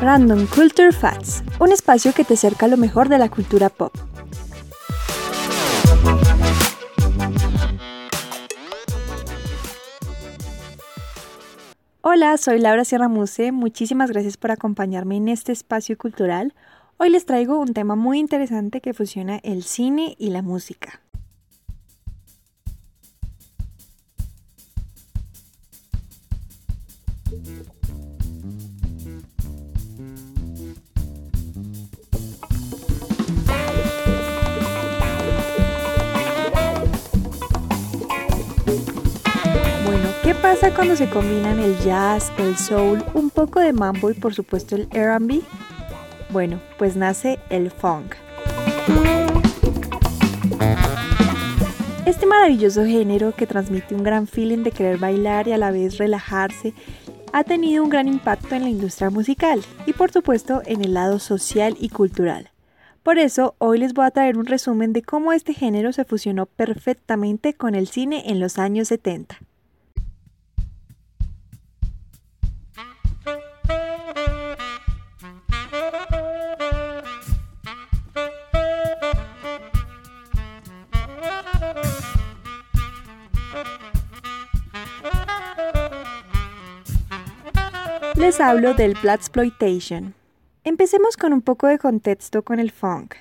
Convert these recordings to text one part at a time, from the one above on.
Random Culture Facts, un espacio que te acerca a lo mejor de la cultura pop. Hola, soy Laura Sierra Muse. Muchísimas gracias por acompañarme en este espacio cultural. Hoy les traigo un tema muy interesante que fusiona el cine y la música. Pasa cuando se combinan el jazz, el soul, un poco de mambo y por supuesto el RB? Bueno, pues nace el funk. Este maravilloso género que transmite un gran feeling de querer bailar y a la vez relajarse ha tenido un gran impacto en la industria musical y por supuesto en el lado social y cultural. Por eso hoy les voy a traer un resumen de cómo este género se fusionó perfectamente con el cine en los años 70. Les hablo del Blaxploitation. Empecemos con un poco de contexto con el funk,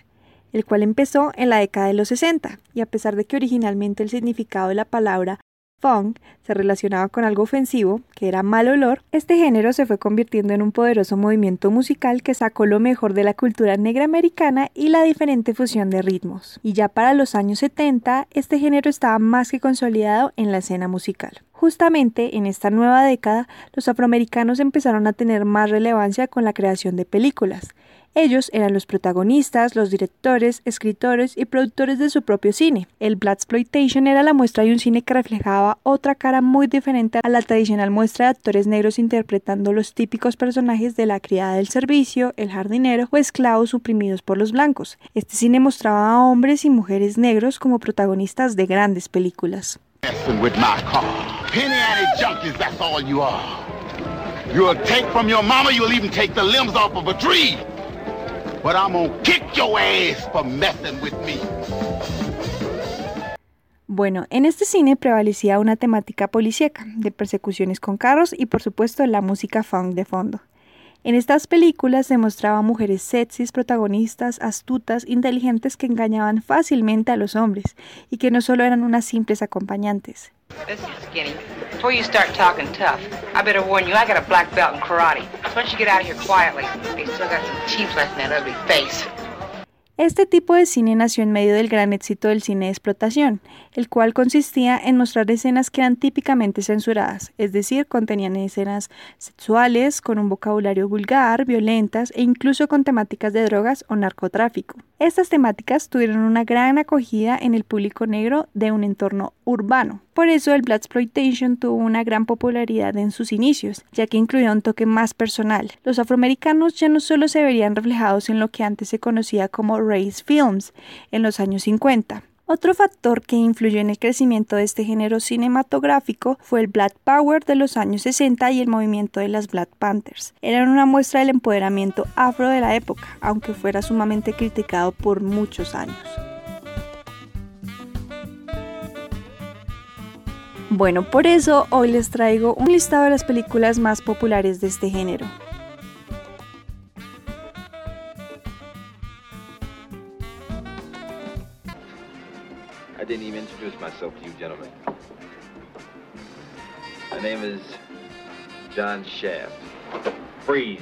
el cual empezó en la década de los 60, y a pesar de que originalmente el significado de la palabra funk se relacionaba con algo ofensivo, que era mal olor, este género se fue convirtiendo en un poderoso movimiento musical que sacó lo mejor de la cultura negra americana y la diferente fusión de ritmos. Y ya para los años 70, este género estaba más que consolidado en la escena musical. Justamente en esta nueva década, los afroamericanos empezaron a tener más relevancia con la creación de películas. Ellos eran los protagonistas, los directores, escritores y productores de su propio cine. El Blaxploitation era la muestra de un cine que reflejaba otra cara muy diferente a la tradicional muestra de actores negros interpretando los típicos personajes de la criada del servicio, el jardinero o esclavos suprimidos por los blancos. Este cine mostraba a hombres y mujeres negros como protagonistas de grandes películas. Take from your mama, you'll even take the limbs off of a tree. But I'm gonna kick your ass for messing with me. Bueno, en este cine prevalecía una temática policíaca, de persecuciones con carros y por supuesto la música funk de fondo. En estas películas se mostraban mujeres sexys, protagonistas, astutas, inteligentes que engañaban fácilmente a los hombres y que no solo eran unas simples acompañantes. Before you start talking tough, I better warn you, I got a black belt in karate. So once you get out of here quietly, they still got some teeth left in that ugly face. Este tipo de cine nació en medio del gran éxito del cine de explotación, el cual consistía en mostrar escenas que eran típicamente censuradas, es decir, contenían escenas sexuales, con un vocabulario vulgar, violentas e incluso con temáticas de drogas o narcotráfico. Estas temáticas tuvieron una gran acogida en el público negro de un entorno urbano. Por eso el Blaxploitation tuvo una gran popularidad en sus inicios, ya que incluía un toque más personal. Los afroamericanos ya no solo se verían reflejados en lo que antes se conocía como race films en los años 50, otro factor que influyó en el crecimiento de este género cinematográfico fue el Black Power de los años 60 y el movimiento de las Black Panthers. Eran una muestra del empoderamiento afro de la época, aunque fuera sumamente criticado por muchos años. Bueno, por eso hoy les traigo un listado de las películas más populares de este género. didn't even introduce myself to you gentlemen. My name is John Shaft. Freeze.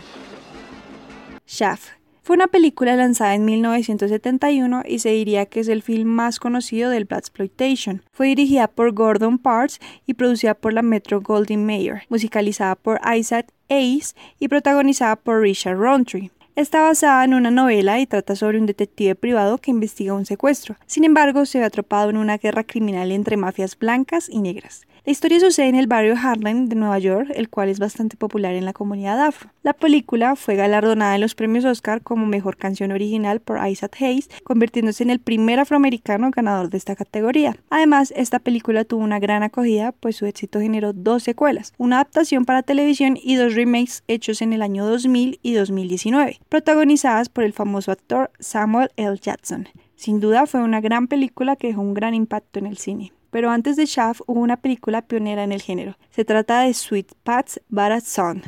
Shaft. Fue una película lanzada en 1971 y se diría que es el film más conocido del Blaxploitation. Fue dirigida por Gordon Parks y producida por la Metro Goldwyn Mayer, musicalizada por Isaac Ace y protagonizada por Richard Roundtree. Está basada en una novela y trata sobre un detective privado que investiga un secuestro. Sin embargo, se ve atrapado en una guerra criminal entre mafias blancas y negras. La historia sucede en el barrio Harlem de Nueva York, el cual es bastante popular en la comunidad afro. La película fue galardonada en los premios Oscar como mejor canción original por Isaac Hayes, convirtiéndose en el primer afroamericano ganador de esta categoría. Además, esta película tuvo una gran acogida, pues su éxito generó dos secuelas, una adaptación para televisión y dos remakes hechos en el año 2000 y 2019, protagonizadas por el famoso actor Samuel L. Jackson. Sin duda fue una gran película que dejó un gran impacto en el cine. Pero antes de Shaft hubo una película pionera en el género. Se trata de Sweet Pat's Bad Son.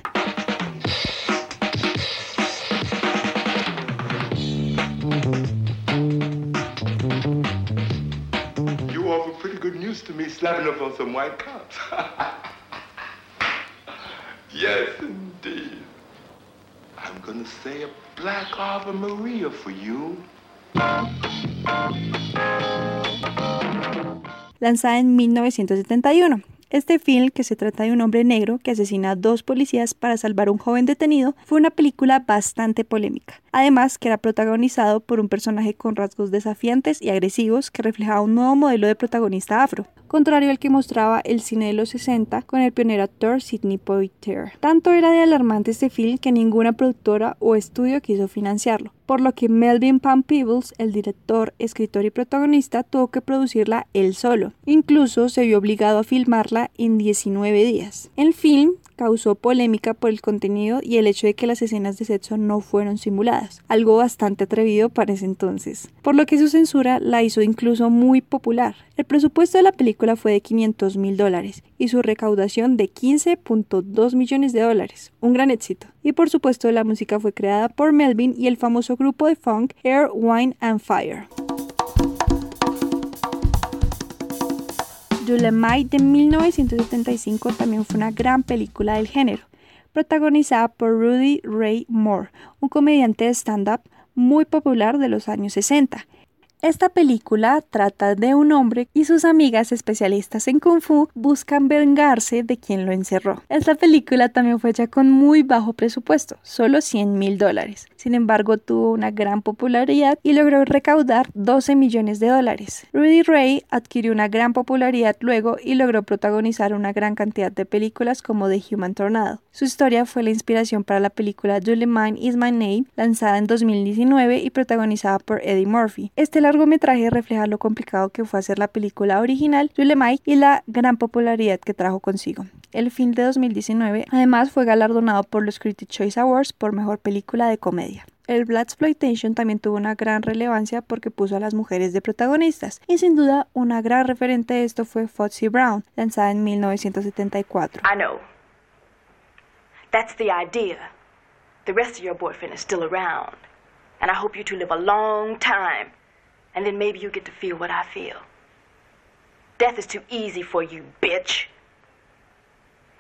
You offer pretty good news to me slapping up on some white cops. yes, indeed. I'm gonna say a black Ave Maria for you. Lanzada en 1971. Este film, que se trata de un hombre negro que asesina a dos policías para salvar a un joven detenido, fue una película bastante polémica. Además, que era protagonizado por un personaje con rasgos desafiantes y agresivos que reflejaba un nuevo modelo de protagonista afro, contrario al que mostraba el cine de los 60 con el pionero actor Sidney Poitier. Tanto era de alarmante este film que ninguna productora o estudio quiso financiarlo, por lo que Melvin Pam Peebles, el director, escritor y protagonista, tuvo que producirla él solo. Incluso se vio obligado a filmarla en 19 días. El film causó polémica por el contenido y el hecho de que las escenas de sexo no fueron simuladas, algo bastante atrevido para ese entonces, por lo que su censura la hizo incluso muy popular. El presupuesto de la película fue de 500 mil dólares y su recaudación de 15.2 millones de dólares, un gran éxito. Y por supuesto la música fue creada por Melvin y el famoso grupo de funk Air, Wine and Fire. Dolemite de 1975 también fue una gran película del género, protagonizada por Rudy Ray Moore, un comediante de stand-up muy popular de los años 60, esta película trata de un hombre y sus amigas especialistas en kung fu buscan vengarse de quien lo encerró. Esta película también fue hecha con muy bajo presupuesto, solo 100 mil dólares. Sin embargo, tuvo una gran popularidad y logró recaudar 12 millones de dólares. Rudy Ray adquirió una gran popularidad luego y logró protagonizar una gran cantidad de películas como The Human Tornado. Su historia fue la inspiración para la película Julie Mine Is My Name, lanzada en 2019 y protagonizada por Eddie Murphy. Este largometraje refleja lo complicado que fue hacer la película original Mine y la gran popularidad que trajo consigo. El film de 2019 además fue galardonado por los Critics Choice Awards por mejor película de comedia. El Black Exploitation también tuvo una gran relevancia porque puso a las mujeres de protagonistas, y sin duda una gran referente de esto fue Foxy Brown, lanzada en 1974. I know. That's the idea. The rest of your boyfriend is still around. And I hope you two live a long time. And then maybe you get to feel what I feel. Death is too easy for you, bitch.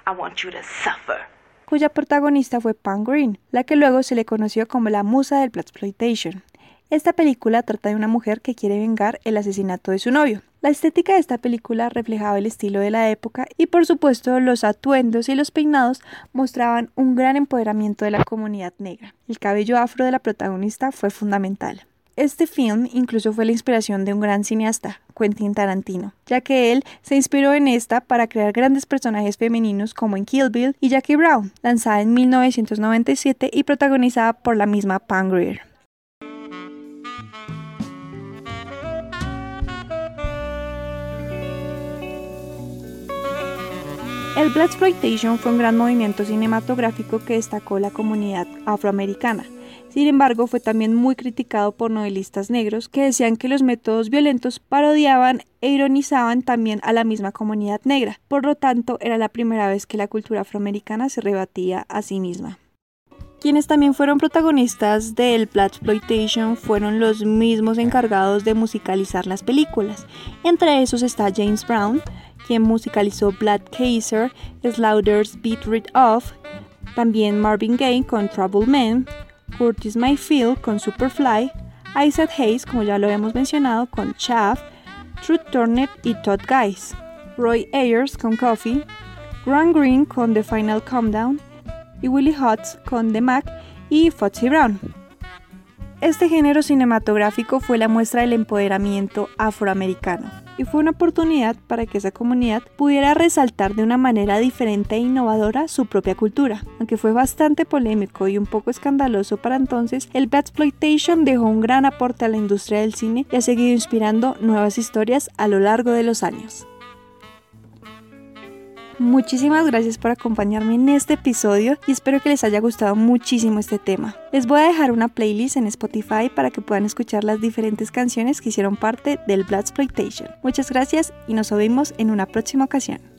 I want you to suffer. Cuya protagonista fue Pam Green, la que luego se le conoció como la musa del Exploitation. Esta película trata de una mujer que quiere vengar el asesinato de su novio. La estética de esta película reflejaba el estilo de la época y por supuesto los atuendos y los peinados mostraban un gran empoderamiento de la comunidad negra. El cabello afro de la protagonista fue fundamental. Este film incluso fue la inspiración de un gran cineasta, Quentin Tarantino, ya que él se inspiró en esta para crear grandes personajes femeninos como en Kill Bill y Jackie Brown, lanzada en 1997 y protagonizada por la misma Pam Grier. El Black Exploitation fue un gran movimiento cinematográfico que destacó la comunidad afroamericana. Sin embargo, fue también muy criticado por novelistas negros que decían que los métodos violentos parodiaban e ironizaban también a la misma comunidad negra. Por lo tanto, era la primera vez que la cultura afroamericana se rebatía a sí misma. Quienes también fueron protagonistas del Black Exploitation fueron los mismos encargados de musicalizar las películas. Entre esos está James Brown, quien musicalizó Black Kaiser, Slaughter's Beat Rid Off, también Marvin Gaye con Trouble Man, Curtis Mayfield con Superfly, Isaac Hayes, como ya lo hemos mencionado, con Chaff, Truth Turner y Todd Guys, Roy Ayers con Coffee, Grant Green con The Final Countdown y Willie Hutz con The Mac y Foxy Brown. Este género cinematográfico fue la muestra del empoderamiento afroamericano y fue una oportunidad para que esa comunidad pudiera resaltar de una manera diferente e innovadora su propia cultura. Aunque fue bastante polémico y un poco escandaloso para entonces, el Exploitation dejó un gran aporte a la industria del cine y ha seguido inspirando nuevas historias a lo largo de los años. Muchísimas gracias por acompañarme en este episodio y espero que les haya gustado muchísimo este tema. Les voy a dejar una playlist en Spotify para que puedan escuchar las diferentes canciones que hicieron parte del Blood Exploitation. Muchas gracias y nos vemos en una próxima ocasión.